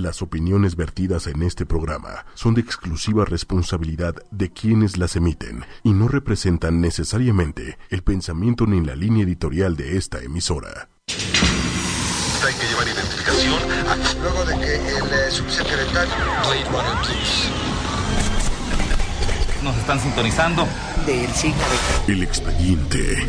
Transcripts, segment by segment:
Las opiniones vertidas en este programa son de exclusiva responsabilidad de quienes las emiten y no representan necesariamente el pensamiento ni la línea editorial de esta emisora. Hay que llevar identificación. Luego de que el eh, subsecretario. Nos están sintonizando. del signo de El expediente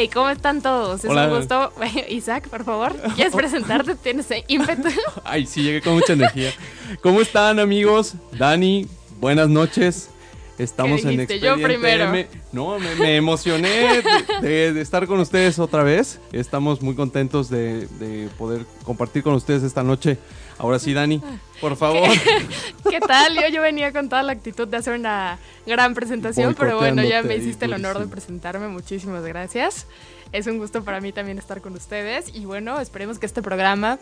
¡Hey! ¿Cómo están todos? Es Hola. un gusto. Isaac, por favor, ¿quieres presentarte? ¿Tienes ímpetu? Ay, sí, llegué con mucha energía. ¿Cómo están, amigos? Dani, buenas noches. Estamos ¿Qué en dijiste? Yo Expediente primero. M. No, me, me emocioné de, de- de estar con ustedes otra vez. Estamos muy contentos de, de poder compartir con ustedes esta noche. Ahora sí, Dani, por favor. ¿Qué tal? Yo, yo venía con toda la actitud de hacer una gran presentación, pero bueno, ya me hiciste el honor de presentarme. Muchísimas gracias. Es un gusto para mí también estar con ustedes y bueno, esperemos que este programa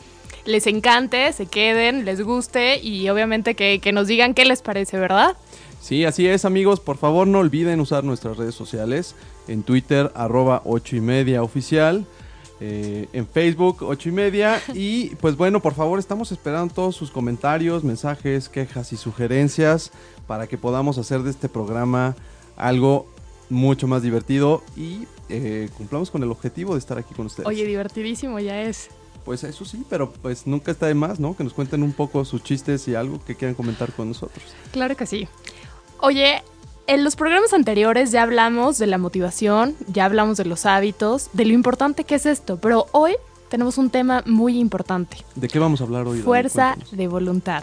les encante, se queden, les guste y obviamente que, que nos digan qué les parece, ¿verdad? Sí, así es, amigos. Por favor, no olviden usar nuestras redes sociales. En Twitter, arroba 8 y media oficial. Eh, en Facebook, 8 y media. Y pues bueno, por favor, estamos esperando todos sus comentarios, mensajes, quejas y sugerencias para que podamos hacer de este programa algo mucho más divertido y eh, cumplamos con el objetivo de estar aquí con ustedes. Oye, divertidísimo ya es. Pues eso sí, pero pues nunca está de más, ¿no? Que nos cuenten un poco sus chistes y algo que quieran comentar con nosotros. Claro que sí. Oye, en los programas anteriores ya hablamos de la motivación, ya hablamos de los hábitos, de lo importante que es esto, pero hoy tenemos un tema muy importante. ¿De qué vamos a hablar hoy? Fuerza de voluntad.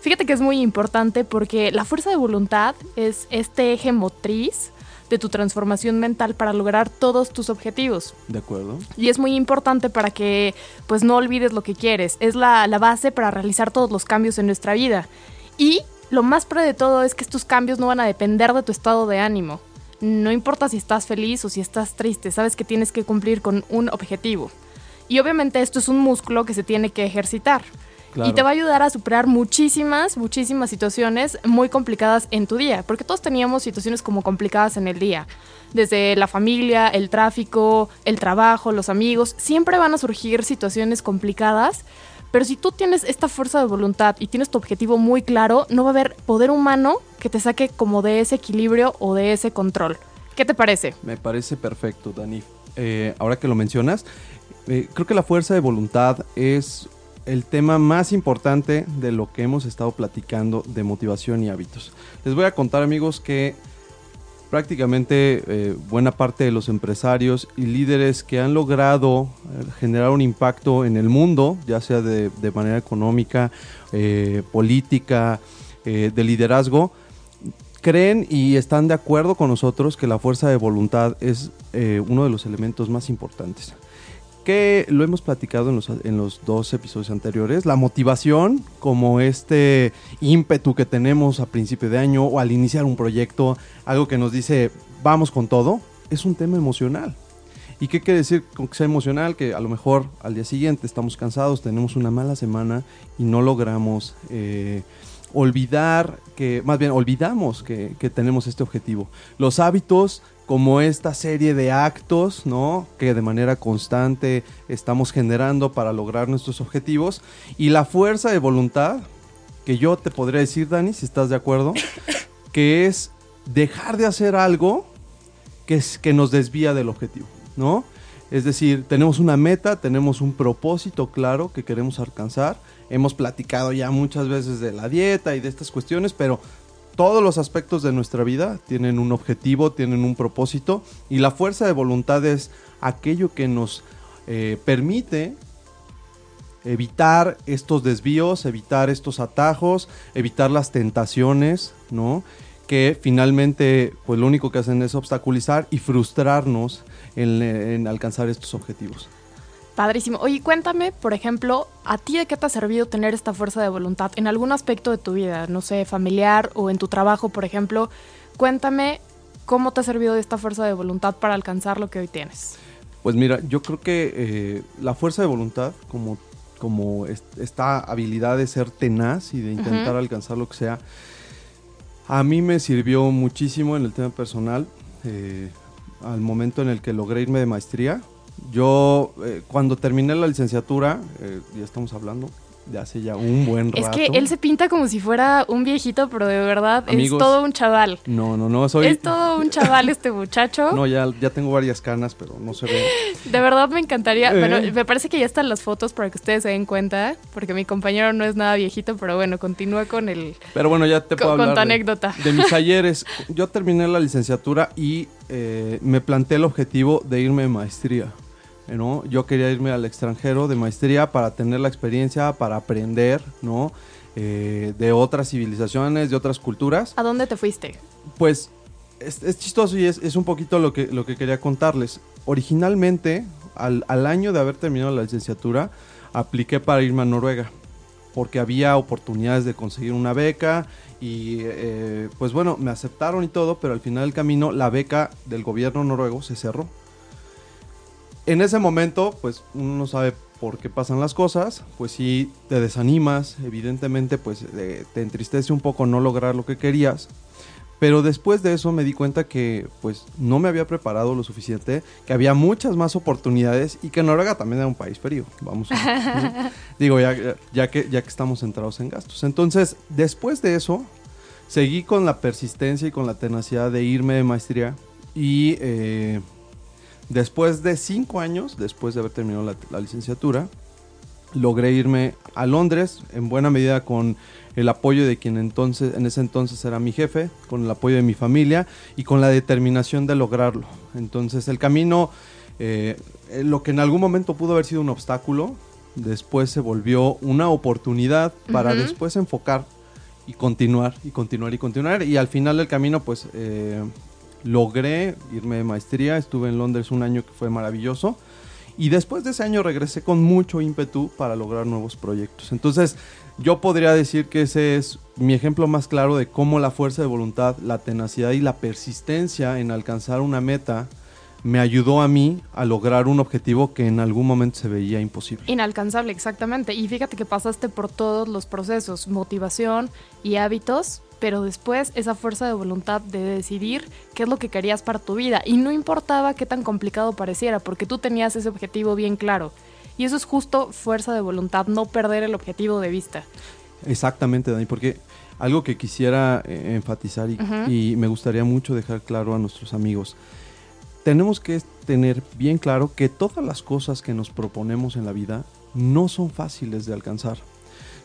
Fíjate que es muy importante porque la fuerza de voluntad es este eje motriz de tu transformación mental para lograr todos tus objetivos. De acuerdo. Y es muy importante para que pues no olvides lo que quieres. Es la, la base para realizar todos los cambios en nuestra vida. Y lo más pro de todo es que estos cambios no van a depender de tu estado de ánimo. No importa si estás feliz o si estás triste, sabes que tienes que cumplir con un objetivo. Y obviamente esto es un músculo que se tiene que ejercitar. Claro. Y te va a ayudar a superar muchísimas, muchísimas situaciones muy complicadas en tu día, porque todos teníamos situaciones como complicadas en el día. Desde la familia, el tráfico, el trabajo, los amigos, siempre van a surgir situaciones complicadas, pero si tú tienes esta fuerza de voluntad y tienes tu objetivo muy claro, no va a haber poder humano que te saque como de ese equilibrio o de ese control. ¿Qué te parece? Me parece perfecto, Dani. Eh, ahora que lo mencionas, eh, creo que la fuerza de voluntad es el tema más importante de lo que hemos estado platicando de motivación y hábitos. Les voy a contar, amigos, que prácticamente eh, buena parte de los empresarios y líderes que han logrado eh, generar un impacto en el mundo, ya sea de, manera económica, eh, política, de liderazgo, creen y están de acuerdo con nosotros que la fuerza de voluntad es uno de los elementos más importantes. Que lo hemos platicado en los, en los dos episodios anteriores. La motivación, como este ímpetu que tenemos a principio de año o al iniciar un proyecto, algo que nos dice vamos con todo, es un tema emocional. ¿Y qué quiere decir que sea emocional? Que a lo mejor al día siguiente estamos cansados, tenemos una mala semana y no logramos eh, olvidar que, más bien olvidamos que, que tenemos este objetivo. Los hábitos, como esta serie de actos, ¿no? Que de manera constante estamos generando para lograr nuestros objetivos. Y la fuerza de voluntad, que yo te podría decir, Dani, si estás de acuerdo, que es dejar de hacer algo que, es, que nos desvía del objetivo, ¿no? Es decir, tenemos una meta, tenemos un propósito claro que queremos alcanzar. Hemos platicado ya muchas veces de la dieta y de estas cuestiones, pero todos los aspectos de nuestra vida tienen un objetivo, tienen un propósito y la fuerza de voluntad es aquello que nos eh, permite evitar estos desvíos, evitar estos atajos, evitar las tentaciones, ¿no? Que finalmente, pues lo único que hacen es obstaculizar y frustrarnos en, en alcanzar estos objetivos. Padrísimo. Oye, cuéntame, por ejemplo, ¿a ti de qué te ha servido tener esta fuerza de voluntad en algún aspecto de tu vida? No sé, familiar o en tu trabajo, por ejemplo. Cuéntame cómo te ha servido esta fuerza de voluntad para alcanzar lo que hoy tienes. Pues mira, yo creo que eh, la fuerza de voluntad, como, como esta habilidad de ser tenaz y de intentar alcanzar lo que sea, a mí me sirvió muchísimo en el tema personal. Eh, al momento en el que logré irme de maestría, yo eh, cuando terminé la licenciatura, ya estamos hablando, de hace ya un buen rato. Es que él se pinta como si fuera un viejito, pero de verdad es todo un chaval. No, no, no, soy... Es todo un chaval este muchacho. No, ya, ya tengo varias canas, pero no se ve. De verdad me encantaría, bueno, eh. me parece que ya están las fotos para que ustedes se den cuenta, porque mi compañero no es nada viejito, pero bueno, continúa con el... Pero bueno, ya te puedo hablar tu anécdota. De, mis ayeres. Yo terminé la licenciatura y eh, me planteé el objetivo de irme de maestría. ¿No? Yo quería irme al extranjero de maestría para tener la experiencia, para aprender, ¿no? Eh, de otras civilizaciones, de otras culturas. ¿A dónde te fuiste? Pues es, chistoso y es, un poquito lo que, lo que quería contarles. Originalmente, al, año de haber terminado la licenciatura, apliqué para irme a Noruega, porque había oportunidades de conseguir una beca y eh, pues bueno, me aceptaron y todo, pero al final del camino la beca del gobierno noruego se cerró en ese momento, pues uno no sabe por qué pasan las cosas, pues sí te desanimas, evidentemente pues eh, te entristece un poco no lograr lo que querías, pero después de eso me di cuenta que pues no me había preparado lo suficiente, que había muchas más oportunidades y que Noruega también era un país frío, vamos a digo ya, ya, que, ya que estamos centrados en gastos. Entonces, después de eso, seguí con la persistencia y con la tenacidad de irme de maestría y... Eh, Después de cinco años, después de haber terminado la, licenciatura, logré irme a Londres, en buena medida con el apoyo de quien entonces, en ese entonces era mi jefe, con el apoyo de mi familia y con la determinación de lograrlo. Entonces el camino, eh, lo que en algún momento pudo haber sido un obstáculo, después se volvió una oportunidad para después enfocar y continuar y continuar y continuar. Y al final del camino, pues eh, logré irme de maestría, estuve en Londres un año que fue maravilloso. Y después de ese año regresé con mucho ímpetu para lograr nuevos proyectos. Entonces, yo podría decir que ese es mi ejemplo más claro de cómo la fuerza de voluntad, la tenacidad y la persistencia en alcanzar una meta me ayudó a mí a lograr un objetivo que en algún momento se veía imposible. Inalcanzable, exactamente. Y fíjate que pasaste por todos los procesos, motivación y hábitos pero después esa fuerza de voluntad de decidir qué es lo que querías para tu vida y no importaba qué tan complicado pareciera, porque tú tenías ese objetivo bien claro. Y eso es justo fuerza de voluntad, no perder el objetivo de vista. Exactamente, Dani, porque algo que quisiera eh, enfatizar y, me gustaría mucho dejar claro a nuestros amigos, tenemos que tener bien claro que todas las cosas que nos proponemos en la vida no son fáciles de alcanzar.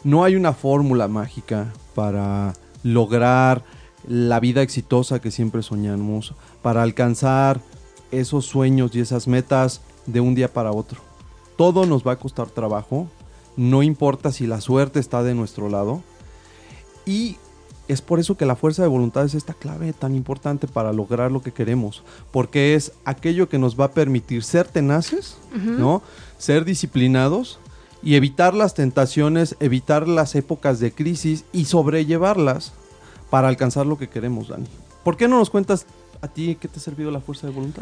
No hay una fórmula mágica para lograr la vida exitosa que siempre soñamos, para alcanzar esos sueños y esas metas de un día para otro. Todo nos va a costar trabajo, no importa si la suerte está de nuestro lado. Y es por eso que la fuerza de voluntad es esta clave tan importante para lograr lo que queremos, porque es aquello que nos va a permitir ser tenaces, ¿no? Ser disciplinados y evitar las tentaciones, evitar las épocas de crisis y sobrellevarlas para alcanzar lo que queremos, Dani. ¿Por qué no nos cuentas a ti qué te ha servido la fuerza de voluntad?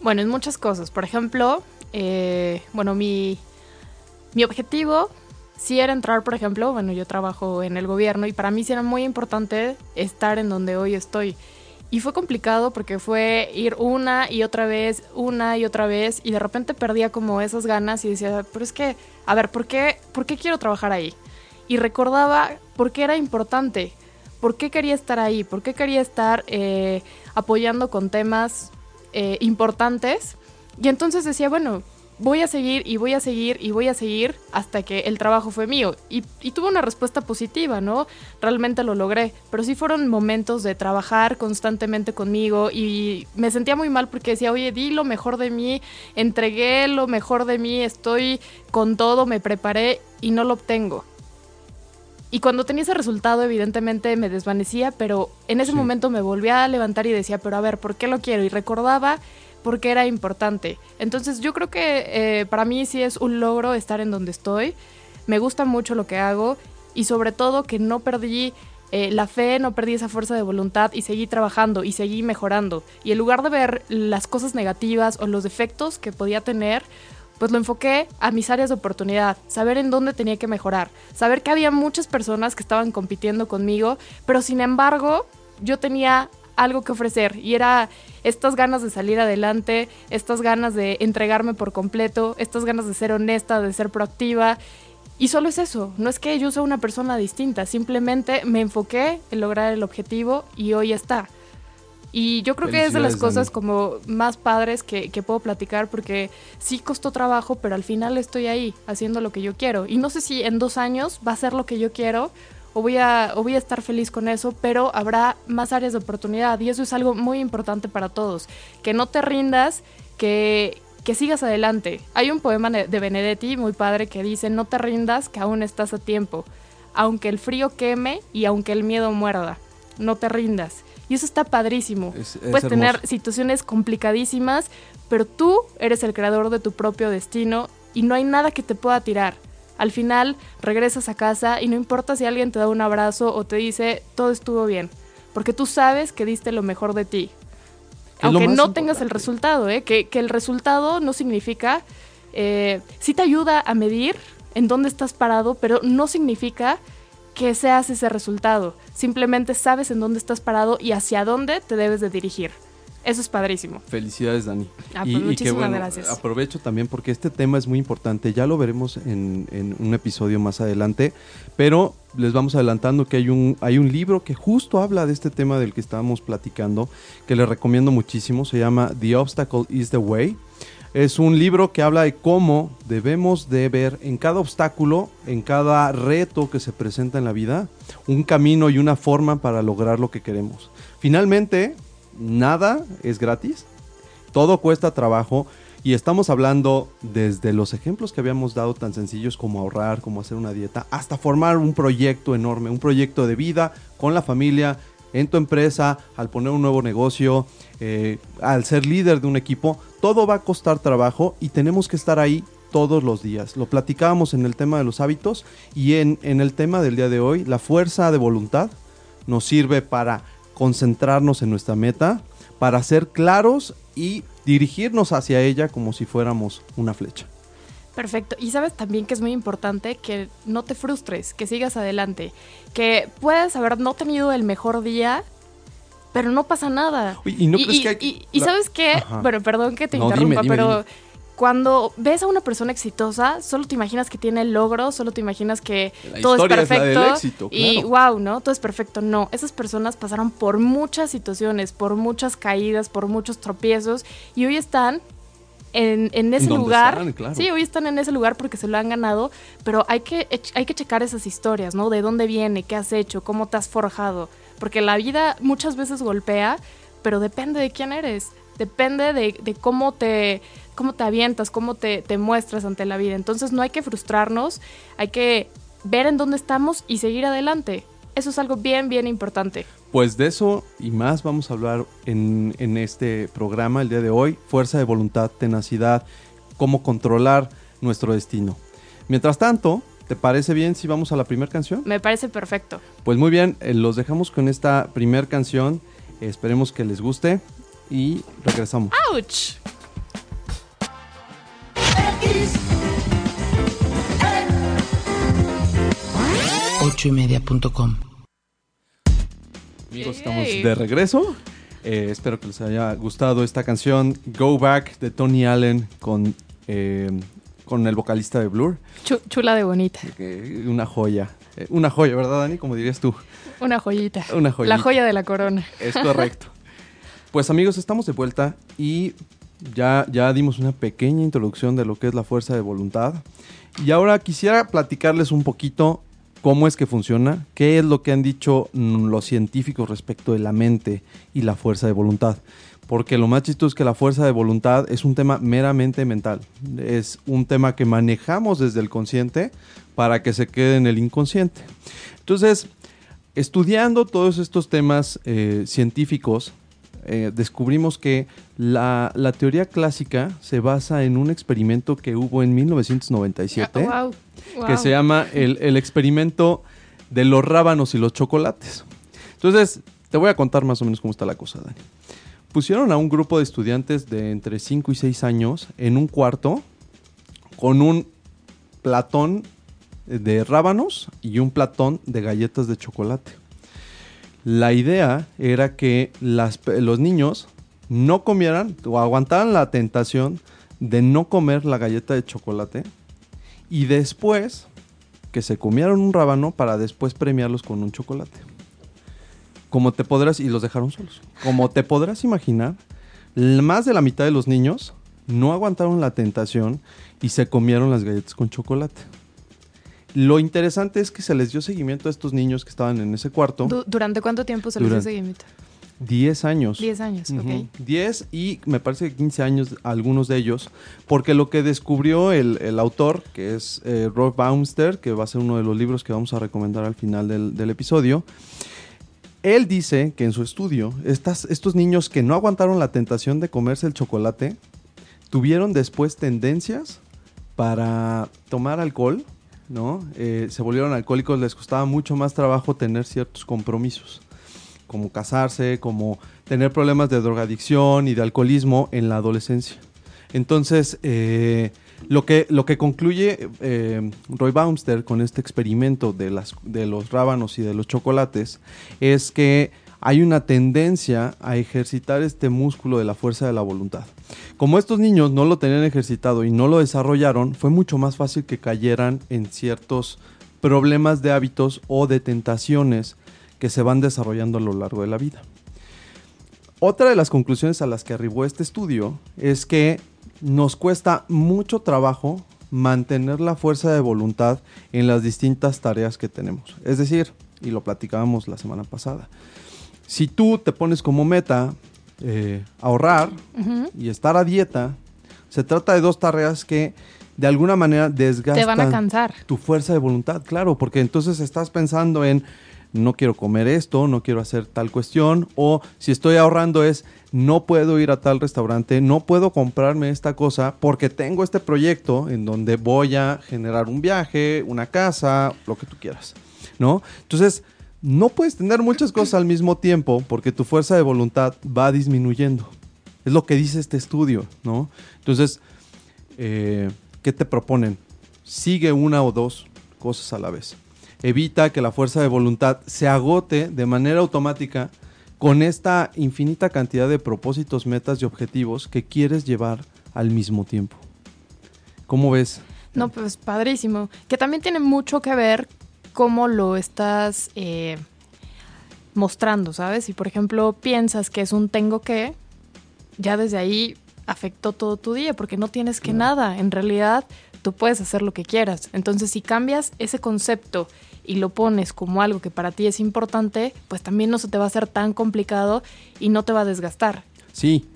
Bueno, en muchas cosas. Por ejemplo, eh, bueno, mi, mi objetivo sí era entrar, por ejemplo, bueno, yo trabajo en el gobierno y para mí sí era muy importante estar en donde hoy estoy. Y fue complicado porque fue ir una y otra vez, una y otra vez, y de repente perdía como esas ganas y decía, pero es que, a ver, ¿por qué, ¿por qué quiero trabajar ahí? Y recordaba por qué era importante, por qué quería estar ahí, por qué quería estar eh, apoyando con temas eh, importantes. Y entonces decía, bueno, voy a seguir y voy a seguir y voy a seguir hasta que el trabajo fue mío. Y, tuve una respuesta positiva, ¿no? Realmente lo logré. Pero sí fueron momentos de trabajar constantemente conmigo y me sentía muy mal porque decía, oye, di lo mejor de mí, entregué lo mejor de mí, estoy con todo, me preparé y no lo obtengo. Y cuando tenía ese resultado, evidentemente me desvanecía, pero en ese momento me volvía a levantar y decía, pero a ver, ¿por qué lo quiero? Y recordaba porque era importante. Entonces yo creo que eh, para mí sí es un logro estar en donde estoy. Me gusta mucho lo que hago y sobre todo que no perdí eh, la fe, no perdí esa fuerza de voluntad y seguí trabajando y seguí mejorando. Y en lugar de ver las cosas negativas o los defectos que podía tener, pues lo enfoqué a mis áreas de oportunidad, saber en dónde tenía que mejorar, saber que había muchas personas que estaban compitiendo conmigo, pero sin embargo yo tenía algo que ofrecer y era estas ganas de salir adelante, estas ganas de entregarme por completo, estas ganas de ser honesta, de ser proactiva. Y solo es eso, no es que yo sea una persona distinta, simplemente me enfoqué en lograr el objetivo y hoy está. Y yo creo que es de las cosas como más padres que, que, puedo platicar porque sí costó trabajo, pero al final estoy ahí haciendo lo que yo quiero. Y no sé si en dos años va a ser lo que yo quiero o voy a, o voy a estar feliz con eso, pero habrá más áreas de oportunidad y eso es algo muy importante para todos. Que no te rindas, que, que sigas adelante. Hay un poema de Benedetti muy padre que dice, no te rindas, que aún estás a tiempo. Aunque el frío queme y aunque el miedo muerda, no te rindas. Y eso está padrísimo. Puedes tener situaciones complicadísimas, pero tú eres el creador de tu propio destino y no hay nada que te pueda tirar. Al final regresas a casa y no importa si alguien te da un abrazo o te dice todo estuvo bien, porque tú sabes que diste lo mejor de ti. Aunque no tengas el resultado, ¿eh? que, el resultado no significa, eh, sí te ayuda a medir en dónde estás parado, pero no significa que seas ese resultado. Simplemente sabes en dónde estás parado y hacia dónde te debes de dirigir. Eso es padrísimo. Felicidades, Dani. Ah, pues muchísimas gracias. Aprovecho también porque este tema es muy importante. Ya lo veremos en, un episodio más adelante. Pero les vamos adelantando que hay un, hay un libro que justo habla de este tema del que estábamos platicando, que les recomiendo muchísimo. Se llama The Obstacle is the Way. Es un libro que habla de cómo debemos de ver en cada obstáculo, en cada reto que se presenta en la vida, un camino y una forma para lograr lo que queremos. Finalmente, nada es gratis, todo cuesta trabajo. Y estamos hablando desde los ejemplos que habíamos dado tan sencillos como ahorrar, como hacer una dieta, hasta formar un proyecto enorme, un proyecto de vida con la familia, en tu empresa, al poner un nuevo negocio, eh, al ser líder de un equipo, todo va a costar trabajo y tenemos que estar ahí todos los días. Lo platicábamos en el tema de los hábitos y en, en el tema del día de hoy, la fuerza de voluntad nos sirve para concentrarnos en nuestra meta, para ser claros y dirigirnos hacia ella como si fuéramos una flecha. Perfecto. Y sabes también que es muy importante que no te frustres, que sigas adelante, que puedes haber no tenido el mejor día, pero no pasa nada. y, no crees que y, sabes qué, bueno, perdón que te interrumpa, pero cuando ves a una persona exitosa, solo te imaginas que tiene logros, solo te imaginas que todo es perfecto y wow, ¿no? Todo es perfecto. No, esas personas pasaron por muchas situaciones, por muchas caídas, por muchos tropiezos y hoy están en, ese lugar. Sí, hoy están en ese lugar porque se lo han ganado, pero hay que, hay que checar esas historias, ¿no? De dónde viene, qué has hecho, cómo te has forjado, porque la vida muchas veces golpea, pero depende de quién eres, depende de, de cómo te cómo te avientas, cómo te, te muestras ante la vida. Entonces no hay que frustrarnos, hay que ver en dónde estamos y seguir adelante. Eso es algo bien, bien importante. Pues de eso y más vamos a hablar en, en, este programa el día de hoy. Fuerza de voluntad, tenacidad, cómo controlar nuestro destino. Mientras tanto, ¿te parece bien si vamos a la primera canción? Me parece perfecto. Pues muy bien, eh, los dejamos con esta primera canción. esperemos que les guste y regresamos. ¡Auch! ochoymedia.com Amigos, estamos de regreso. Eh, espero que les haya gustado esta canción Go Back de Tony Allen con, eh, con el vocalista de Blur. chula de bonita. una joya. Eh, una joya, ¿verdad, Dani? Como dirías tú. Una joyita. Una joyita. La joya de la corona. Es correcto. Pues amigos, estamos de vuelta y ya, ya dimos una pequeña introducción de lo que es la fuerza de voluntad. Y ahora quisiera platicarles un poquito cómo es que funciona, qué es lo que han dicho mm, los científicos respecto de la mente y la fuerza de voluntad. Porque lo más chistoso es que la fuerza de voluntad es un tema meramente mental. Es un tema que manejamos desde el consciente para que se quede en el inconsciente. Entonces, estudiando todos estos temas eh, científicos, eh, descubrimos que la, la teoría clásica se basa en un experimento que hubo en 1997 Ah, wow, wow. que se llama el, el experimento de los rábanos y los chocolates. Entonces, te voy a contar más o menos cómo está la cosa, Dani. Pusieron a un grupo de estudiantes de entre 5 y 6 años en un cuarto con un platón de rábanos y un platón de galletas de chocolate. La idea era que los niños no comieran o aguantaran la tentación de no comer la galleta de chocolate y después que se comieran un rábano para después premiarlos con un chocolate. Como te podrás, y los dejaron solos. Como te podrás imaginar, más de la mitad de los niños no aguantaron la tentación y se comieron las galletas con chocolate. Lo interesante es que se les dio seguimiento a estos niños que estaban en ese cuarto. Du- ¿Durante cuánto tiempo se les dio seguimiento? 10 años. 10 años, Ujú. ok. 10 y me parece que 15 años algunos de ellos, porque lo que descubrió el, el autor, que es eh, Rob Baumster, que va a ser uno de los libros que vamos a recomendar al final del, del episodio, él dice que en su estudio, estas, estos niños que no aguantaron la tentación de comerse el chocolate, tuvieron después tendencias para tomar alcohol, ¿no? Eh, se volvieron alcohólicos, les costaba mucho más trabajo tener ciertos compromisos como casarse, como tener problemas de drogadicción y de alcoholismo en la adolescencia. Entonces, eh, lo, que, lo que concluye eh, Roy Baumster con este experimento de, las, de los rábanos y de los chocolates es que hay una tendencia a ejercitar este músculo de la fuerza de la voluntad. Como estos niños no lo tenían ejercitado y no lo desarrollaron, fue mucho más fácil que cayeran en ciertos problemas de hábitos o de tentaciones que se van desarrollando a lo largo de la vida. Otra de las conclusiones a las que arribó este estudio es que nos cuesta mucho trabajo mantener la fuerza de voluntad en las distintas tareas que tenemos. Es decir, y lo platicábamos la semana pasada, si tú te pones como meta eh, ahorrar y estar a dieta, se trata de dos tareas que de alguna manera desgastan Te van a cansar. tu fuerza de voluntad, claro, porque entonces estás pensando en no quiero comer esto, no quiero hacer tal cuestión, o si estoy ahorrando es no puedo ir a tal restaurante, no puedo comprarme esta cosa porque tengo este proyecto en donde voy a generar un viaje, una casa, lo que tú quieras, ¿no? Entonces, no puedes tener muchas cosas al mismo tiempo porque tu fuerza de voluntad va disminuyendo. Es lo que dice este estudio, ¿no? Entonces, eh, ¿qué te proponen? Sigue una o dos cosas a la vez. Evita que la fuerza de voluntad se agote de manera automática con esta infinita cantidad de propósitos, metas y objetivos que quieres llevar al mismo tiempo. ¿Cómo ves? No, pues padrísimo. Que también tiene mucho que ver cómo lo estás eh, mostrando, ¿sabes? Si por ejemplo piensas que es un tengo que, ya desde ahí afectó todo tu día, porque no tienes que nada. En realidad, tú puedes hacer lo que quieras. Entonces, si cambias ese concepto y lo pones como algo que para ti es importante, pues también no se te va a hacer tan complicado y no te va a desgastar. Sí,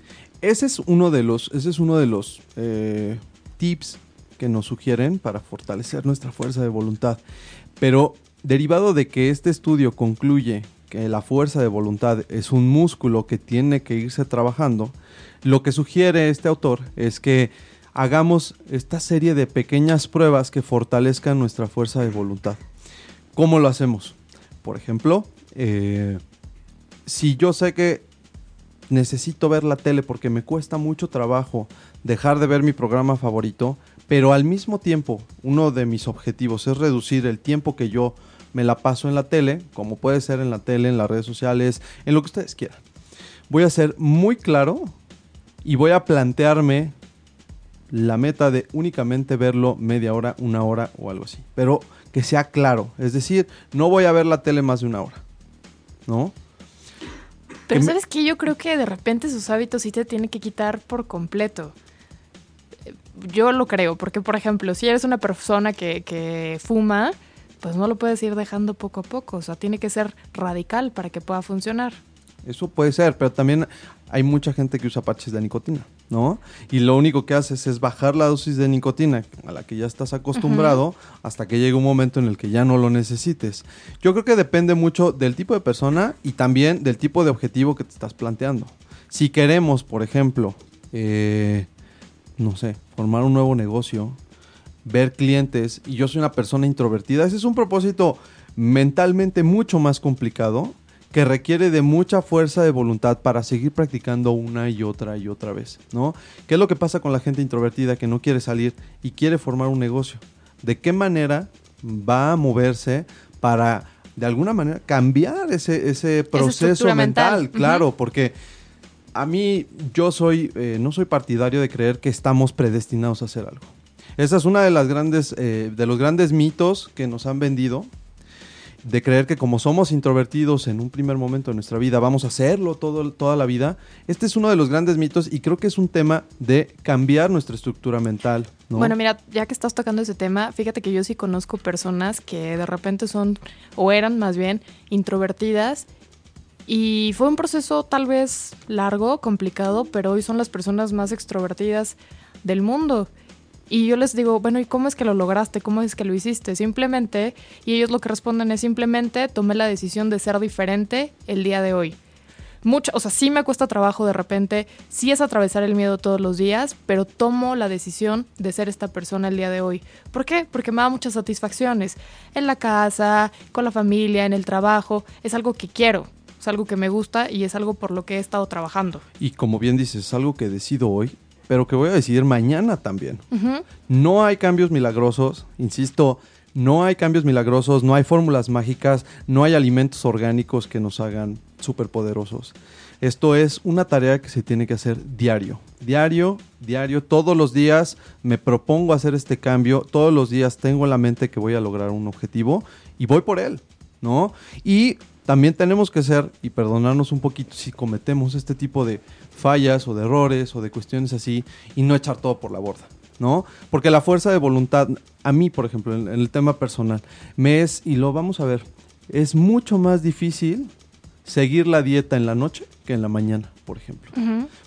ese es uno de los, ese es uno de los eh, tips que nos sugieren para fortalecer nuestra fuerza de voluntad. Pero derivado de que este estudio concluye que la fuerza de voluntad es un músculo que tiene que irse trabajando, lo que sugiere este autor es que hagamos esta serie de pequeñas pruebas que fortalezcan nuestra fuerza de voluntad. ¿Cómo lo hacemos? Por ejemplo, eh, si yo sé que necesito ver la tele porque me cuesta mucho trabajo dejar de ver mi programa favorito, pero al mismo tiempo uno de mis objetivos es reducir el tiempo que yo me la paso en la tele, como puede ser en la tele, en las redes sociales, en lo que ustedes quieran. Voy a ser muy claro y voy a plantearme la meta de únicamente verlo media hora, una hora o algo así. Pero que sea claro. Es decir, no voy a ver la tele más de una hora. ¿No? Pero Que me- sabes que yo creo que de repente sus hábitos sí te tienen que quitar por completo. Yo lo creo, porque por ejemplo, si eres una persona que, que fuma, pues no lo puedes ir dejando poco a poco. O sea, tiene que ser radical para que pueda funcionar. Eso puede ser, pero también hay mucha gente que usa parches de nicotina, ¿no? Y lo único que haces es bajar la dosis de nicotina a la que ya estás acostumbrado hasta que llegue un momento en el que ya no lo necesites. Yo creo que depende mucho del tipo de persona y también del tipo de objetivo que te estás planteando. Si queremos, por ejemplo, eh, no sé, formar un nuevo negocio, ver clientes, y yo soy una persona introvertida, ese es un propósito mentalmente mucho más complicado que requiere de mucha fuerza de voluntad para seguir practicando una y otra y otra vez, ¿no? ¿Qué es lo que pasa con la gente introvertida que no quiere salir y quiere formar un negocio? ¿De qué manera va a moverse para de alguna manera cambiar ese, ese proceso mental? mental. Claro, porque a mí yo soy, eh, no soy partidario de creer que estamos predestinados a hacer algo. Esa es una de las grandes, eh, de los grandes mitos que nos han vendido de creer que como somos introvertidos en un primer momento de nuestra vida, vamos a hacerlo todo, toda la vida. Este es uno de los grandes mitos y creo que es un tema de cambiar nuestra estructura mental. ¿no? Bueno, mira, ya que estás tocando ese tema, fíjate que yo sí conozco personas que de repente son, o eran más bien, introvertidas. Y fue un proceso tal vez largo, complicado, pero hoy son las personas más extrovertidas del mundo. Y yo les digo, bueno, ¿y cómo es que lo lograste? ¿Cómo es que lo hiciste? Simplemente, y ellos lo que responden es simplemente tomé la decisión de ser diferente el día de hoy. Mucho, o sea, sí me cuesta trabajo de repente, sí es atravesar el miedo todos los días, pero tomo la decisión de ser esta persona el día de hoy. ¿Por qué? Porque me da muchas satisfacciones. En la casa, con la familia, en el trabajo, es algo que quiero, es algo que me gusta y es algo por lo que he estado trabajando. Y como bien dices, es algo que decido hoy pero que voy a decidir mañana también. No hay cambios milagrosos, insisto, no hay cambios milagrosos, no hay fórmulas mágicas, no hay alimentos orgánicos que nos hagan superpoderosos. Esto es una tarea que se tiene que hacer diario, diario, diario, todos los días me propongo hacer este cambio, todos los días tengo en la mente que voy a lograr un objetivo y voy por él, ¿no? Y también tenemos que ser y perdonarnos un poquito si cometemos este tipo de fallas o de errores o de cuestiones así y no echar todo por la borda, ¿no? Porque la fuerza de voluntad, a mí, por ejemplo, en, el tema personal, me es, y lo vamos a ver, es mucho más difícil seguir la dieta en la noche que en la mañana, por ejemplo.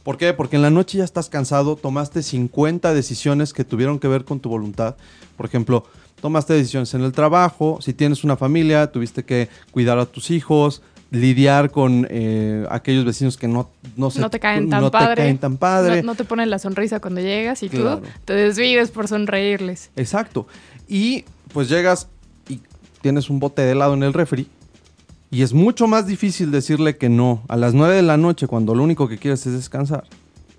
¿Por qué? Porque en la noche ya estás cansado, tomaste 50 decisiones que tuvieron que ver con tu voluntad. Por ejemplo, tomaste decisiones en el trabajo, si tienes una familia, tuviste que cuidar a tus hijos, lidiar con eh, aquellos vecinos que no, no, se, no te caen tan no padre. Te caen tan padre. No, no, te ponen la sonrisa cuando llegas y Claro. tú te desvives por sonreírles. Exacto. Y pues llegas y tienes un bote de helado en el refri. Y es mucho más difícil decirle que no a las 9 de la noche cuando lo único que quieres es descansar,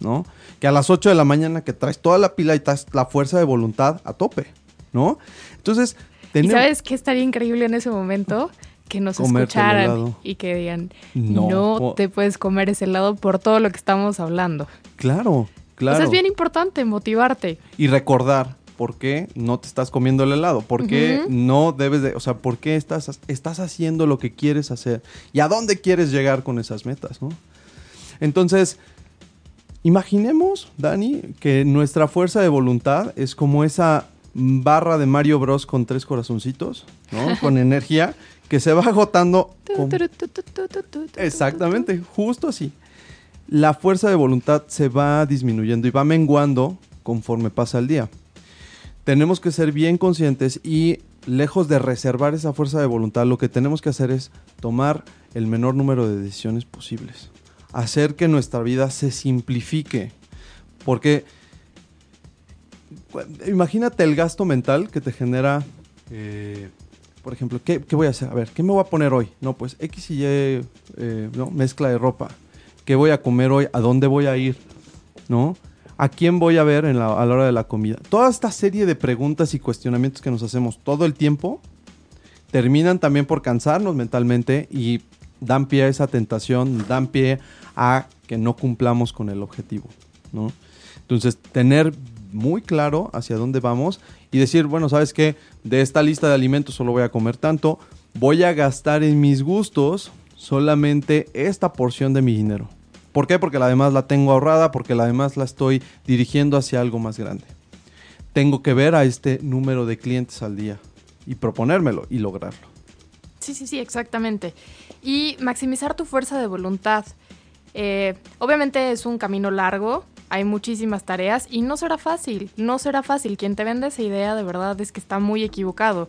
¿no? Que a las 8 de la mañana que traes toda la pila y traes la fuerza de voluntad a tope, ¿no? Entonces, ¿Y tenemos... sabes qué estaría increíble en ese momento? Que nos escucharan y que digan, No. no, te puedes comer ese helado por todo lo que estamos hablando. Claro, claro. O sea, es bien importante motivarte. y recordar por qué no te estás comiendo el helado, por qué no debes de, o sea, por qué estás, estás haciendo lo que quieres hacer y a dónde quieres llegar con esas metas, ¿no? Entonces, imaginemos, Dani, que nuestra fuerza de voluntad es como esa barra de Mario Bros con tres corazoncitos, ¿no? Con energía que se va agotando. con- Exactamente, justo así. La fuerza de voluntad se va disminuyendo y va menguando conforme pasa el día. Tenemos que ser bien conscientes y lejos de reservar esa fuerza de voluntad, lo que tenemos que hacer es tomar el menor número de decisiones posibles. Hacer que nuestra vida se simplifique. Porque imagínate el gasto mental que te genera, eh, por ejemplo, ¿qué, qué voy a hacer? A ver, ¿qué me voy a poner hoy? No, pues X y Y, eh, ¿no? mezcla de ropa. ¿Qué voy a comer hoy? ¿A dónde voy a ir? ¿No? ¿A quién voy a ver en la- a la hora de la comida? Toda esta serie de preguntas y cuestionamientos que nos hacemos todo el tiempo terminan también por cansarnos mentalmente y dan pie a esa tentación, dan pie a que no cumplamos con el objetivo, ¿no? Entonces, tener muy claro hacia dónde vamos y decir, bueno, ¿sabes qué? De esta lista de alimentos solo voy a comer tanto, voy a gastar en mis gustos solamente esta porción de mi dinero. ¿Por qué? Porque la demás la tengo ahorrada, porque la demás la estoy dirigiendo hacia algo más grande. Tengo que ver a este número de clientes al día y proponérmelo y lograrlo. Sí, sí, sí, exactamente. Y maximizar tu fuerza de voluntad. Eh, obviamente es un camino largo, hay muchísimas tareas y no será fácil, no será fácil. Quien te vende esa idea de verdad es que está muy equivocado.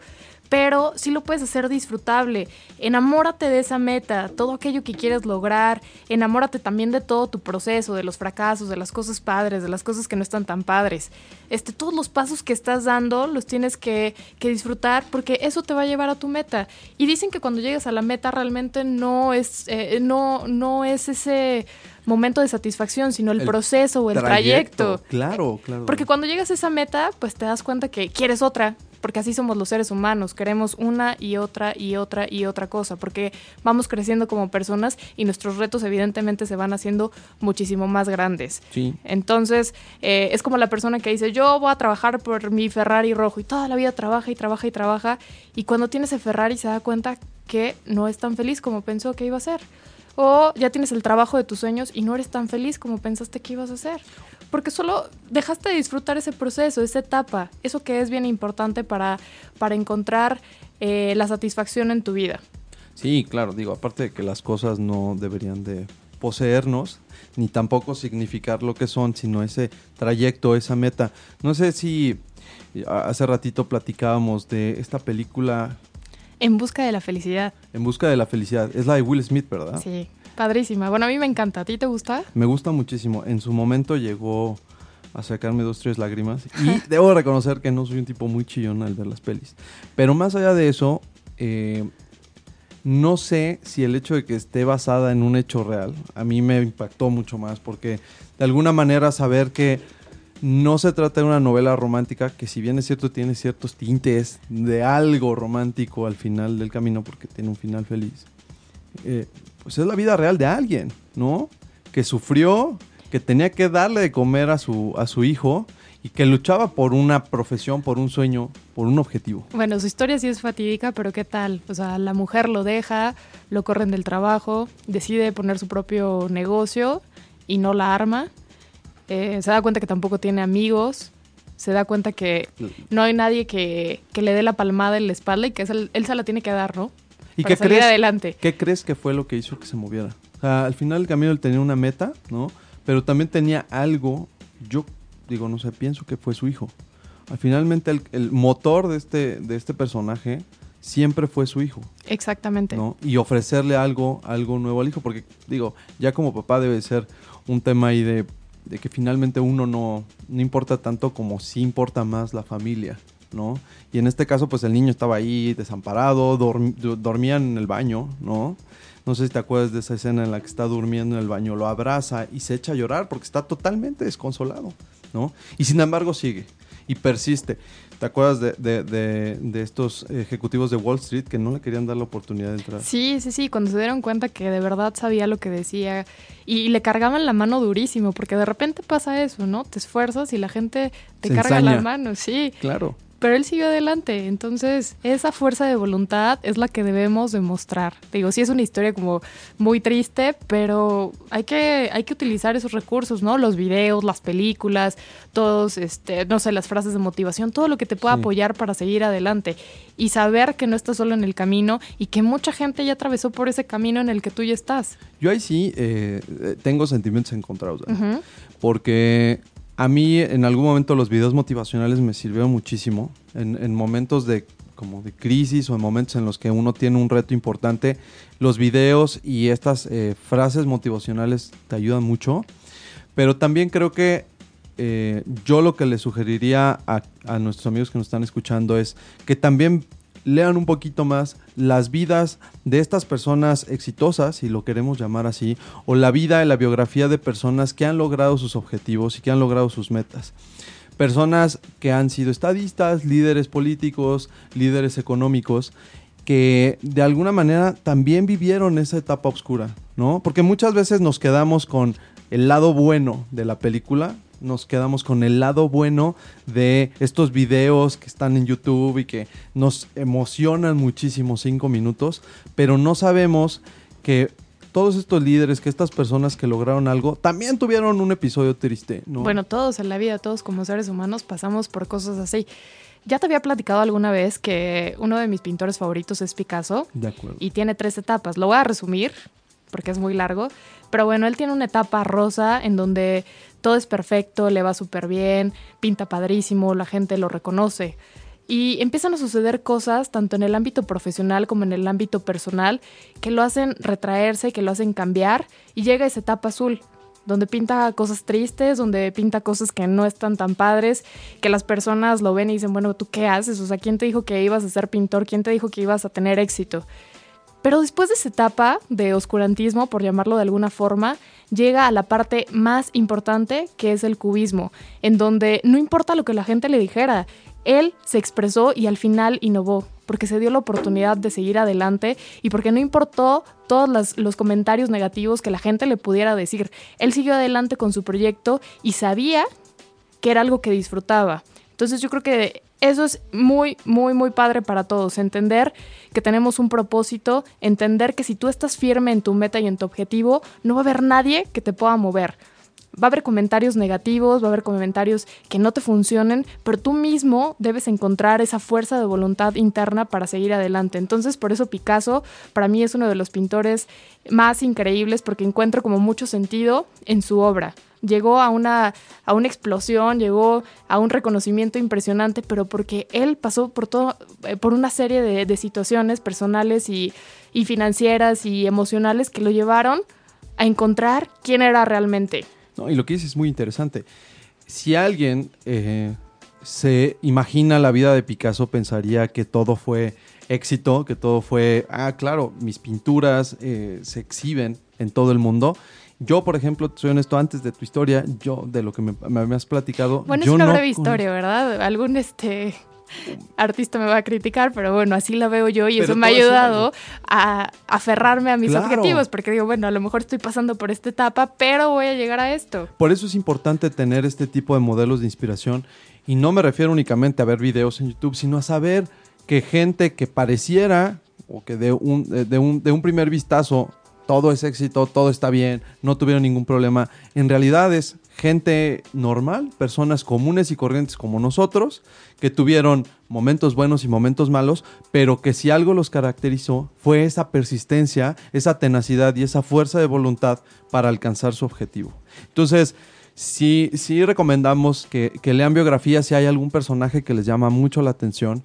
Pero sí lo puedes hacer disfrutable. Enamórate de esa meta, todo aquello que quieres lograr, enamórate también de todo tu proceso, de los fracasos, de las cosas padres, de las cosas que no están tan padres. Este, todos los pasos que estás dando los tienes que, que disfrutar porque eso te va a llevar a tu meta. Y dicen que cuando llegas a la meta realmente no es, eh, no, no es ese momento de satisfacción, sino el, proceso o el trayecto. Claro, claro. Porque cuando llegas a esa meta, pues te das cuenta que quieres otra, porque así somos los seres humanos, queremos una y otra y otra y otra cosa, porque vamos creciendo como personas y nuestros retos evidentemente se van haciendo muchísimo más grandes. Sí. Entonces, eh, es como la persona que dice, yo voy a trabajar por mi Ferrari rojo y toda la vida trabaja y trabaja y trabaja, y cuando tiene ese Ferrari se da cuenta que no es tan feliz como pensó que iba a ser. O ya tienes el trabajo de tus sueños y no eres tan feliz como pensaste que ibas a ser. Porque solo dejaste de disfrutar ese proceso, esa etapa, eso que es bien importante para, para encontrar eh, la satisfacción en tu vida. Sí, claro, digo, aparte de que las cosas no deberían de poseernos, ni tampoco significar lo que son, sino ese trayecto, esa meta. No sé si hace ratito platicábamos de esta película en busca de la felicidad. En busca de la felicidad. Es la de Will Smith, ¿verdad? Sí, padrísima. Bueno, a mí me encanta. ¿A ti te gusta? Me gusta muchísimo. En su momento llegó a sacarme dos, tres lágrimas. Y debo reconocer que no soy un tipo muy chillón al ver las pelis. Pero más allá de eso, eh, no sé si el hecho de que esté basada en un hecho real, a mí me impactó mucho más. Porque de alguna manera saber que no se trata de una novela romántica que si bien es cierto tiene ciertos tintes de algo romántico al final del camino porque tiene un final feliz. Eh, pues es la vida real de alguien, ¿no? Que sufrió, que tenía que darle de comer a su, a su hijo y que luchaba por una profesión, por un sueño, por un objetivo. Bueno, su historia sí es fatídica, pero ¿qué tal? O sea, la mujer lo deja, lo corren del trabajo, decide poner su propio negocio y no la arma eh, se da cuenta que tampoco tiene amigos, se da cuenta que no hay nadie que, le dé la palmada en la espalda y que él, se la tiene que dar, ¿no? ¿Y qué crees, adelante. ¿Qué crees que fue lo que hizo que se moviera? O sea, al final el camino él tenía una meta, ¿no? Pero también tenía algo, yo digo, no sé, pienso que fue su hijo. Al finalmente el, el motor de este, de este personaje siempre fue su hijo. Exactamente. ¿no? Y ofrecerle algo, algo nuevo al hijo, porque digo, ya como papá debe ser un tema ahí de de que finalmente uno no, no importa tanto como sí importa más la familia, ¿no? Y en este caso, pues el niño estaba ahí desamparado, dormía en el baño, ¿no? No sé si te acuerdas de esa escena en la que está durmiendo en el baño, lo abraza y se echa a llorar porque está totalmente desconsolado, ¿no? Y sin embargo sigue y persiste. ¿Te acuerdas de, estos ejecutivos de Wall Street que no le querían dar la oportunidad de entrar? Sí, sí, sí, cuando se dieron cuenta que de verdad sabía lo que decía y le cargaban la mano durísimo, porque de repente pasa eso, ¿no? Te esfuerzas y la gente te carga la mano, sí. Claro pero él siguió adelante. Entonces, esa fuerza de voluntad es la que debemos demostrar. Digo, sí es una historia como muy triste, pero hay que, hay que utilizar esos recursos, ¿no? Los videos, las películas, todos, este, no sé, las frases de motivación, todo lo que te pueda apoyar para seguir adelante. Y saber que no estás solo en el camino y que mucha gente ya atravesó por ese camino en el que tú ya estás. Yo ahí sí eh, eh, tengo sentimientos encontrados, porque a mí en algún momento los videos motivacionales me sirvieron muchísimo. En, momentos de como de crisis o en momentos en los que uno tiene un reto importante, los videos y estas eh, frases motivacionales te ayudan mucho. Pero también creo que eh, yo lo que le sugeriría a, a nuestros amigos que nos están escuchando es que también lean un poquito más las vidas de estas personas exitosas, si lo queremos llamar así, o la vida y la biografía de personas que han logrado sus objetivos y que han logrado sus metas. Personas que han sido estadistas, líderes políticos, líderes económicos, que de alguna manera también vivieron esa etapa oscura, ¿no? Porque muchas veces nos quedamos con el lado bueno de la película nos quedamos con el lado bueno de estos videos que están en YouTube y que nos emocionan muchísimo cinco minutos, pero no sabemos que todos estos líderes, que estas personas que lograron algo, también tuvieron un episodio triste, ¿no? Bueno, todos en la vida, todos como seres humanos pasamos por cosas así. Ya te había platicado alguna vez que uno de mis pintores favoritos es Picasso. De acuerdo. Y tiene tres etapas. Lo voy a resumir porque es muy largo. Pero bueno, él tiene una etapa rosa en donde todo es perfecto, le va súper bien, pinta padrísimo, la gente lo reconoce. y empiezan a suceder cosas, tanto en el ámbito profesional como en el ámbito personal, que lo hacen retraerse, que lo hacen cambiar, y llega esa etapa azul, donde pinta cosas tristes, donde pinta cosas que no están tan padres, que las personas lo ven y dicen, bueno, ¿tú qué haces? O sea, ¿quién te dijo que ibas a ser pintor? ¿Quién te dijo que ibas a tener éxito? Pero después de esa etapa de oscurantismo, por llamarlo de alguna forma, llega a la parte más importante, que es el cubismo, en donde no importa lo que la gente le dijera, él se expresó y al final innovó, porque se dio la oportunidad de seguir adelante y porque no importó todos los comentarios negativos que la gente le pudiera decir. Él siguió adelante con su proyecto y sabía que era algo que disfrutaba. Entonces yo creo que eso es muy, muy, muy padre para todos. Entender que tenemos un propósito, entender que si tú estás firme en tu meta y en tu objetivo, no va a haber nadie que te pueda mover va a haber comentarios negativos, va a haber comentarios que no te funcionen, pero tú mismo debes encontrar esa fuerza de voluntad interna para seguir adelante. Entonces, por eso Picasso para mí es uno de los pintores más increíbles porque encuentro como mucho sentido en su obra. Llegó a una, a una explosión, llegó a un reconocimiento impresionante, pero porque él pasó por, todo, eh, por una serie de, situaciones personales y, y financieras y emocionales que lo llevaron a encontrar quién era realmente. No, y lo que dices es muy interesante. Si alguien eh, se imagina la vida de Picasso, pensaría que todo fue éxito, que todo fue, ah, claro, mis pinturas eh, se exhiben en todo el mundo. Yo, por ejemplo, soy honesto, antes de tu historia, yo, de lo que me, me has platicado. Bueno, es una breve historia, ¿verdad? Algún este artista me va a criticar, pero bueno, así la veo yo y eso me ha ayudado a aferrarme a mis objetivos, porque digo, bueno, a lo mejor estoy pasando por esta etapa, pero voy a llegar a esto. Por eso es importante tener este tipo de modelos de inspiración y no me refiero únicamente a ver videos en YouTube, sino a saber que gente que pareciera o que de un, de un, de un primer vistazo todo es éxito, todo está bien, no tuvieron ningún problema, en realidad es gente normal, personas comunes y corrientes como nosotros, que tuvieron momentos buenos y momentos malos, pero que si algo los caracterizó fue esa persistencia, esa tenacidad y esa fuerza de voluntad para alcanzar su objetivo. Entonces, sí, sí recomendamos que, que lean biografías si hay algún personaje que les llama mucho la atención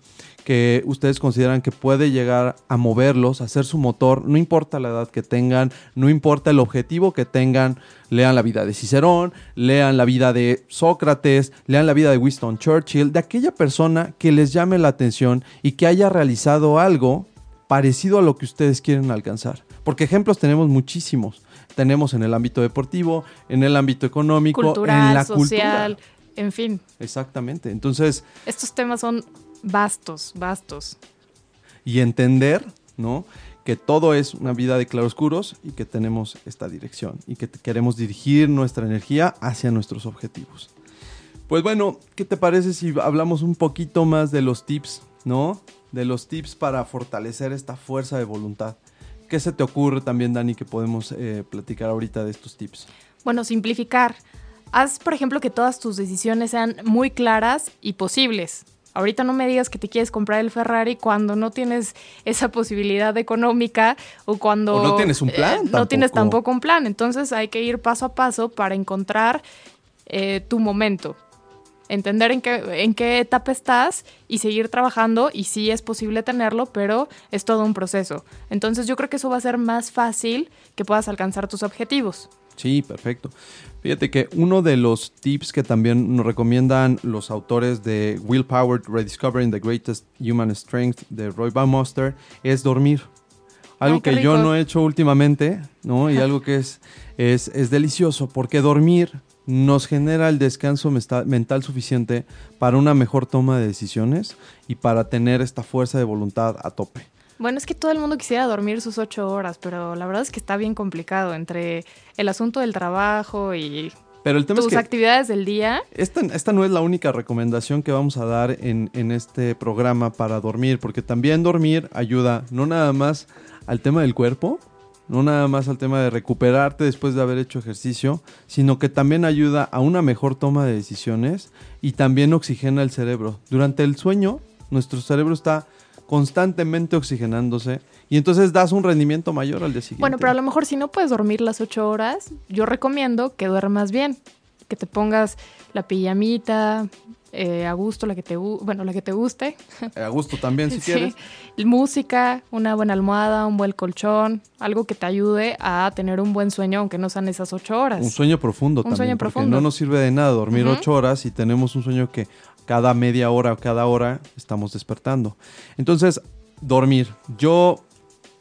que ustedes consideran que puede llegar a moverlos, a ser su motor, no importa la edad que tengan, no importa el objetivo que tengan, lean la vida de Cicerón, lean la vida de Sócrates, lean la vida de Winston Churchill, de aquella persona que les llame la atención y que haya realizado algo parecido a lo que ustedes quieren alcanzar. Porque ejemplos tenemos muchísimos. Tenemos en el ámbito deportivo, en el ámbito económico, en la social, en fin. Exactamente. Entonces, estos temas son Bastos, bastos. Y entender, ¿no? Que todo es una vida de claroscuros y que tenemos esta dirección y que queremos dirigir nuestra energía hacia nuestros objetivos. Pues bueno, ¿qué te parece si hablamos un poquito más de los tips, ¿no? De los tips para fortalecer esta fuerza de voluntad. ¿Qué se te ocurre también, Dani, que podemos eh, platicar ahorita de estos tips? Bueno, simplificar. Haz, por ejemplo, que todas tus decisiones sean muy claras y posibles. Ahorita no me digas que te quieres comprar el Ferrari cuando no tienes esa posibilidad económica o cuando... no tienes un plan. Eh, no tienes tampoco un plan. Entonces hay que ir paso a paso para encontrar eh, tu momento. Entender en qué, en qué etapa estás y seguir trabajando. Y sí es posible tenerlo, pero es todo un proceso. Entonces yo creo que eso va a ser más fácil que puedas alcanzar tus objetivos. Sí, perfecto. Fíjate que uno de los tips que también nos recomiendan los autores de Willpower Rediscovering the Greatest Human Strength de Roy Baumeister es dormir. Algo que yo no he hecho últimamente, ¿no? Y algo que es, es, es delicioso, porque dormir nos genera el descanso mental suficiente para una mejor toma de decisiones y para tener esta fuerza de voluntad a tope. Bueno, es que todo el mundo quisiera dormir sus ocho horas, pero la verdad es que está bien complicado entre el asunto del trabajo y pero el tema tus actividades del día. Esta, esta, no es la única recomendación que vamos a dar en, en este programa para dormir, porque también dormir ayuda no nada más al tema del cuerpo, no nada más al tema de recuperarte después de haber hecho ejercicio, sino que también ayuda a una mejor toma de decisiones y también oxigena el cerebro. Durante el sueño, nuestro cerebro está constantemente oxigenándose y entonces das un rendimiento mayor al día siguiente. Bueno, pero a lo mejor si no puedes dormir las ocho horas, yo recomiendo que duermas bien, que te pongas la pijamita, eh, a gusto, la que te, bueno, la que te guste. Eh, a gusto también, si Sí. quieres. Música, una buena almohada, un buen colchón, algo que te ayude a tener un buen sueño, aunque no sean esas ocho horas. Un sueño profundo Un también. sueño porque profundo. no nos sirve de nada dormir ocho horas y tenemos un sueño que cada media hora o cada hora estamos despertando. Entonces, dormir. Yo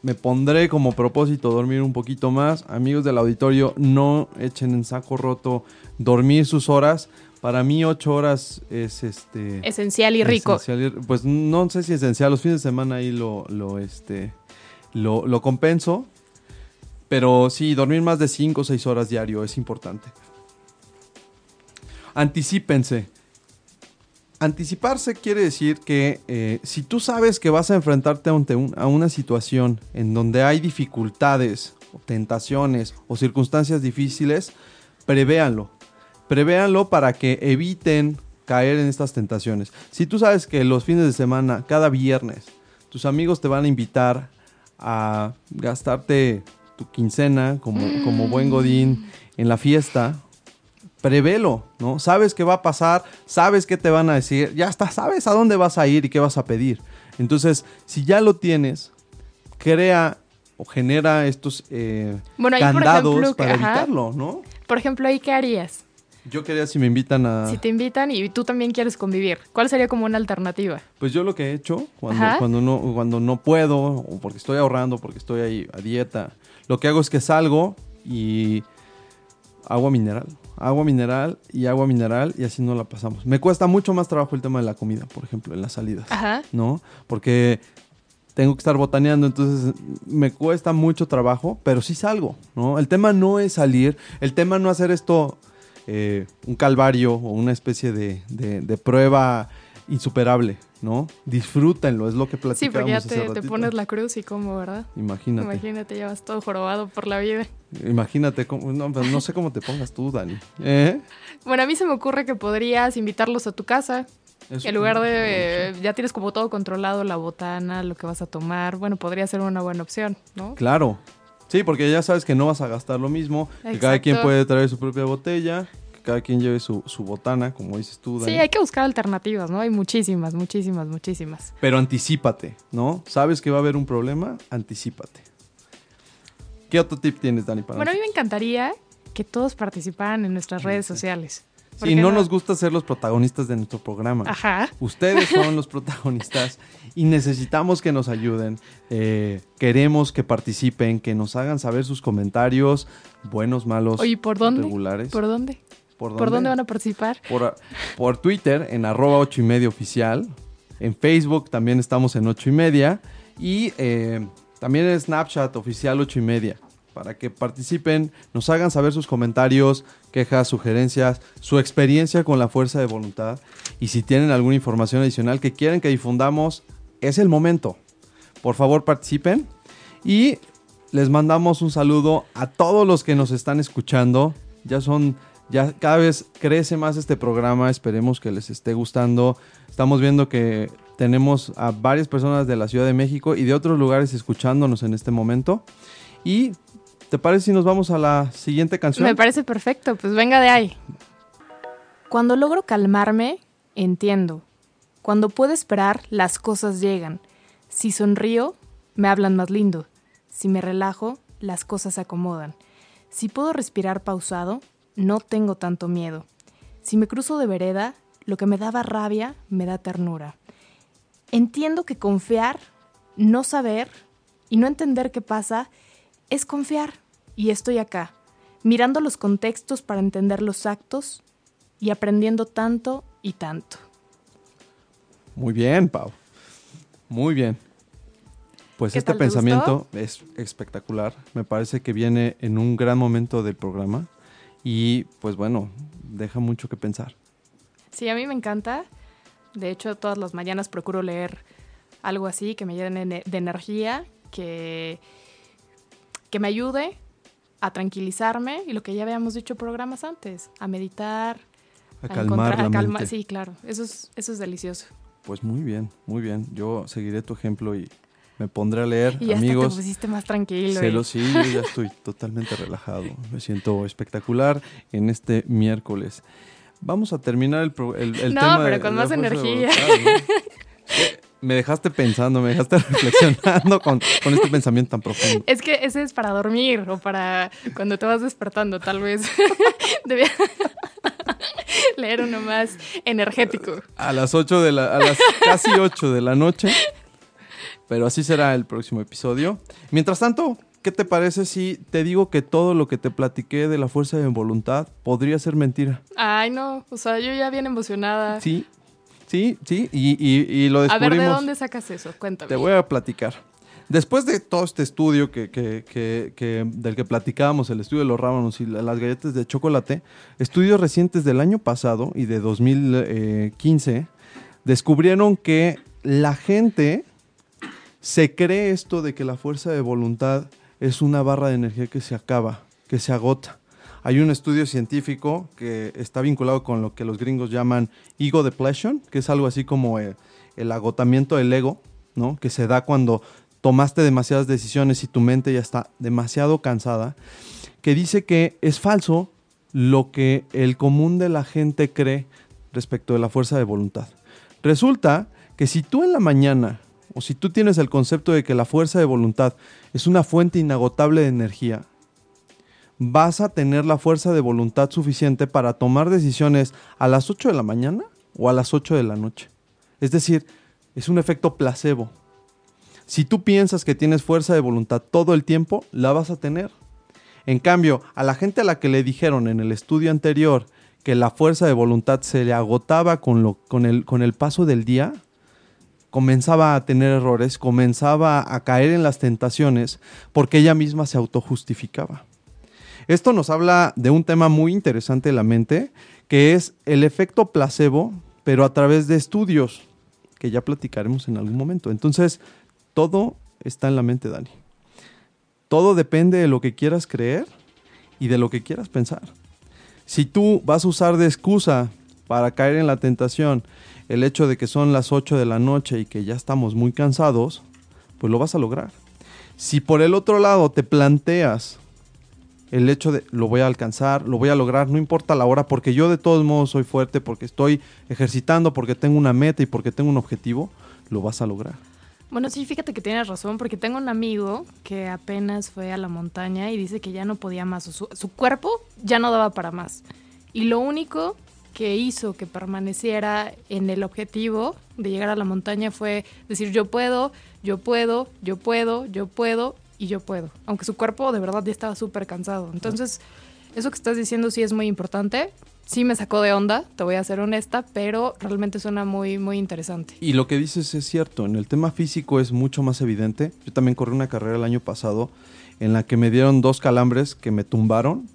me pondré como propósito dormir un poquito más. Amigos del auditorio, no echen en saco roto dormir sus horas. Para mí, ocho horas es este. Esencial y rico. Esencial y- pues no sé si esencial, los fines de semana ahí lo, lo, este, lo, lo compenso. Pero sí, dormir más de 5 o 6 horas diario es importante. Anticípense. Anticiparse quiere decir que eh, si tú sabes que vas a enfrentarte ante un- a una situación en donde hay dificultades, o tentaciones o circunstancias difíciles, prevéanlo. Prevéanlo para que eviten caer en estas tentaciones. Si tú sabes que los fines de semana, cada viernes, tus amigos te van a invitar a gastarte tu quincena como, como buen godín en la fiesta, prevelo, ¿no? Sabes qué va a pasar, sabes qué te van a decir, ya está, sabes a dónde vas a ir y qué vas a pedir. Entonces, si ya lo tienes, crea o genera estos eh, Bueno, ahí, por candados ejemplo, para ajá. evitarlo, ¿no? Por ejemplo, ahí, ¿qué harías? Yo quería si me invitan a... Si te invitan y tú también quieres convivir, ¿cuál sería como una alternativa? Pues yo lo que he hecho cuando, Ajá. cuando, no, cuando no puedo, o porque estoy ahorrando, porque estoy ahí a dieta, lo que hago es que salgo y agua mineral. Agua mineral y agua mineral y así no la pasamos. Me cuesta mucho más trabajo el tema de la comida, por ejemplo, en las salidas. Ajá. ¿No? Porque tengo que estar botaneando, entonces me cuesta mucho trabajo, pero sí salgo, ¿no? El tema no es salir, el tema no hacer esto eh, un calvario o una especie de, de- de prueba insuperable, ¿no? Disfrútenlo, es lo que Sí, platicamos porque ya hace te, pones la cruz y cómo, ¿verdad? Imagínate, Imagínate, ya vas todo jorobado por la vida. imagínate, cómo- no, sé cómo te pongas tú, Dani. ¿Eh? Bueno, a mí se me ocurre que podrías invitarlos a tu casa. En lugar de... ya tienes como todo controlado, la botana, lo que vas a tomar. Bueno, podría ser una buena opción, ¿no? Claro. Sí, porque ya sabes que no vas a gastar lo mismo, que cada quien puede traer su propia botella, que cada quien lleve su, su botana, como dices tú, Dani. Sí, hay que buscar alternativas, ¿no? Hay muchísimas, muchísimas, muchísimas. Pero anticípate, ¿no? ¿Sabes que va a haber un problema? Anticípate. ¿Qué otro tip tienes, Dani? Para Bueno, a mí me encantaría que todos participaran en nuestras redes sociales. ¿Por Sí, no nos gusta ser los protagonistas de nuestro programa. Ajá. Ustedes son los protagonistas y necesitamos que nos ayuden. Eh, queremos que participen, que nos hagan saber sus comentarios, buenos, malos, Oye, ¿por dónde? regulares. ¿Por dónde? ¿Por ¿Por dónde van a participar? Por, por Twitter en arroba ocho y media oficial. En Facebook también estamos en ocho y media. Y eh, también en Snapchat oficial ocho y media. Para que participen, nos hagan saber sus comentarios, quejas, sugerencias, su experiencia con la fuerza de voluntad. Y si tienen alguna información adicional que quieren que difundamos, es el momento. Por favor, participen. Y les mandamos un saludo a todos los que nos están escuchando. Ya son, ya cada vez crece más este programa. Esperemos que les esté gustando. Estamos viendo que tenemos a varias personas de la Ciudad de México y de otros lugares escuchándonos en este momento. Y ¿te parece si nos vamos a la siguiente canción? Me parece perfecto, pues venga de ahí. Cuando logro calmarme, entiendo. Cuando puedo esperar, las cosas llegan. Si sonrío, me hablan más lindo. Si me relajo, las cosas se acomodan. Si puedo respirar pausado, no tengo tanto miedo. Si me cruzo de vereda, lo que me daba rabia me da ternura. Entiendo que confiar, no saber y no entender qué pasa es confiar. Y estoy acá, mirando los contextos para entender los actos y aprendiendo tanto y tanto. Muy bien, Pau. Muy bien. Pues ¿Qué este tal, pensamiento es espectacular. Me parece que viene en un gran momento del programa. Y pues bueno, deja mucho que pensar. Sí, a mí me encanta. De hecho, todas las mañanas procuro leer algo así que me llene de energía, que, que me ayude a tranquilizarme y lo que ya habíamos dicho programas antes, a meditar, A calmar encontrar- la a calma- mente. Sí, claro, eso es, eso es delicioso. Pues muy bien, muy bien. Yo seguiré tu ejemplo y me pondré a leer. Y hasta Amigos, te pusiste más tranquilo. Se y- lo sí, yo ya estoy totalmente relajado. Me siento espectacular en este miércoles. Vamos a terminar el, el, el No, tema. pero con de más energía. Me dejaste pensando, me dejaste reflexionando con, con este pensamiento tan profundo. Es que ese es para dormir o para cuando te vas despertando, tal vez. Debía leer uno más energético. A las 8 de la, a las casi 8 de la noche. Pero así será el próximo episodio. Mientras tanto, ¿qué te parece si te digo que todo lo que te platiqué de la fuerza de voluntad podría ser mentira? Ay, no, o sea, yo ya bien emocionada. Sí, sí, sí. Y, y- y lo A descubrimos. ver, ¿de dónde sacas eso? Cuéntame. Te voy a platicar. Después de todo este estudio que, que- que- que- del que platicábamos, el estudio de los rábanos y la- las galletas de chocolate, estudios recientes del año pasado y de 2015 descubrieron que la gente se cree esto de que la fuerza de voluntad es una barra de energía que se acaba, que se agota. Hay un estudio científico que está vinculado con lo que los gringos llaman ego depletion, que es algo así como eh, el agotamiento del ego, ¿no? Que se da cuando tomaste demasiadas decisiones y tu mente ya está demasiado cansada, que dice que es falso lo que el común de la gente cree respecto de la fuerza de voluntad. Resulta que si tú en la mañana, o si tú tienes el concepto de que la fuerza de voluntad es una fuente inagotable de energía, vas a tener la fuerza de voluntad suficiente para tomar decisiones a las 8 de la mañana o a las 8 de la noche. Es decir, es un efecto placebo. Si tú piensas que tienes fuerza de voluntad todo el tiempo, la vas a tener. En cambio, a la gente a la que le dijeron en el estudio anterior que la fuerza de voluntad se le agotaba con, lo, con, el, con el paso del día, comenzaba a tener errores, comenzaba a caer en las tentaciones porque ella misma se autojustificaba. Esto nos habla de un tema muy interesante de la mente, que es el efecto placebo, pero a través de estudios, que ya platicaremos en algún momento. Entonces, todo está en la mente, Dani. Todo depende de lo que quieras creer y de lo que quieras pensar. Si tú vas a usar de excusa para caer en la tentación el hecho de que son las 8 de la noche y que ya estamos muy cansados, pues lo vas a lograr. Si por el otro lado te planteas el hecho de lo voy a alcanzar, lo voy a lograr, no importa la hora, porque yo de todos modos soy fuerte, porque estoy ejercitando, porque tengo una meta y porque tengo un objetivo, lo vas a lograr. Bueno, sí, fíjate que tienes razón, porque tengo un amigo que apenas fue a la montaña y dice que ya no podía más, su, su cuerpo ya no daba para más. Y lo único que hizo que permaneciera en el objetivo de llegar a la montaña fue decir yo puedo, yo puedo, yo puedo, yo puedo y yo puedo. Aunque su cuerpo de verdad ya estaba súper cansado. Entonces, eso que estás diciendo sí es muy importante. Sí me sacó de onda, te voy a ser honesta, pero realmente suena muy, muy interesante. Y lo que dices es cierto, en el tema físico es mucho más evidente. Yo también corrí una carrera el año pasado en la que me dieron dos calambres que me tumbaron,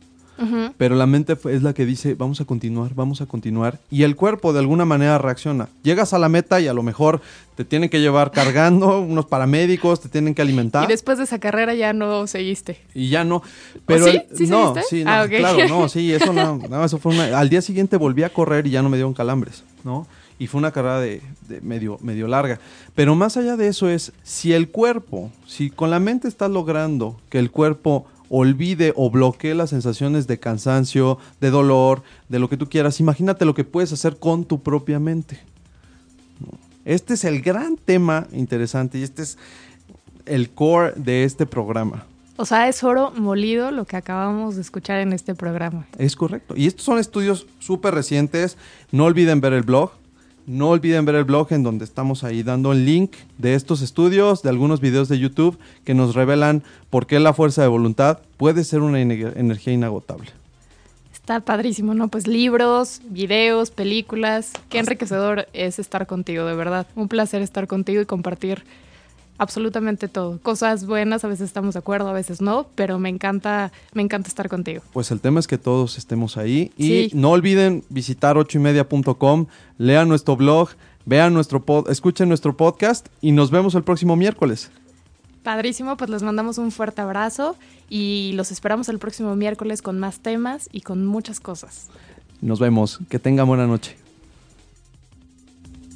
Pero la mente es la que dice, vamos a continuar, vamos a continuar, y el cuerpo de alguna manera reacciona. Llegas a la meta y a lo mejor te tienen que llevar cargando, unos paramédicos, te tienen que alimentar. Y después de esa carrera ya no seguiste. Y ya no. Pero sí? el- ¿Sí no, seguiste? sí, no, Ah, claro, no, sí, eso no, no, eso fue una, al día siguiente volví a correr y ya no me dieron calambres, ¿no? Y fue una carrera de, de medio, medio larga. Pero más allá de eso es, si el cuerpo, si con la mente estás logrando que el cuerpo olvide o bloquee las sensaciones de cansancio, de dolor, de lo que tú quieras, imagínate lo que puedes hacer con tu propia mente. Este es el gran tema interesante y este es el core de este programa. O sea, es oro molido lo que acabamos de escuchar en este programa. Es correcto. Y estos son estudios súper recientes. No olviden ver el blog. No olviden ver el blog en donde estamos ahí dando el link de estos estudios, de algunos videos de YouTube que nos revelan por qué la fuerza de voluntad puede ser una ener- energía inagotable. Está padrísimo, ¿no? Pues libros, videos, películas. Qué enriquecedor es estar contigo, de verdad. Un placer estar contigo y compartir absolutamente todo. Cosas buenas, a veces estamos de acuerdo, a veces no, pero me encanta, me encanta estar contigo. Pues el tema es que todos estemos ahí. Y Sí. no olviden visitar ochoymedia.com, lean nuestro blog, vean nuestro pod, escuchen nuestro podcast y nos vemos el próximo miércoles. Padrísimo, pues les mandamos un fuerte abrazo y los esperamos el próximo miércoles con más temas y con muchas cosas. Nos vemos. Que tengan buena noche.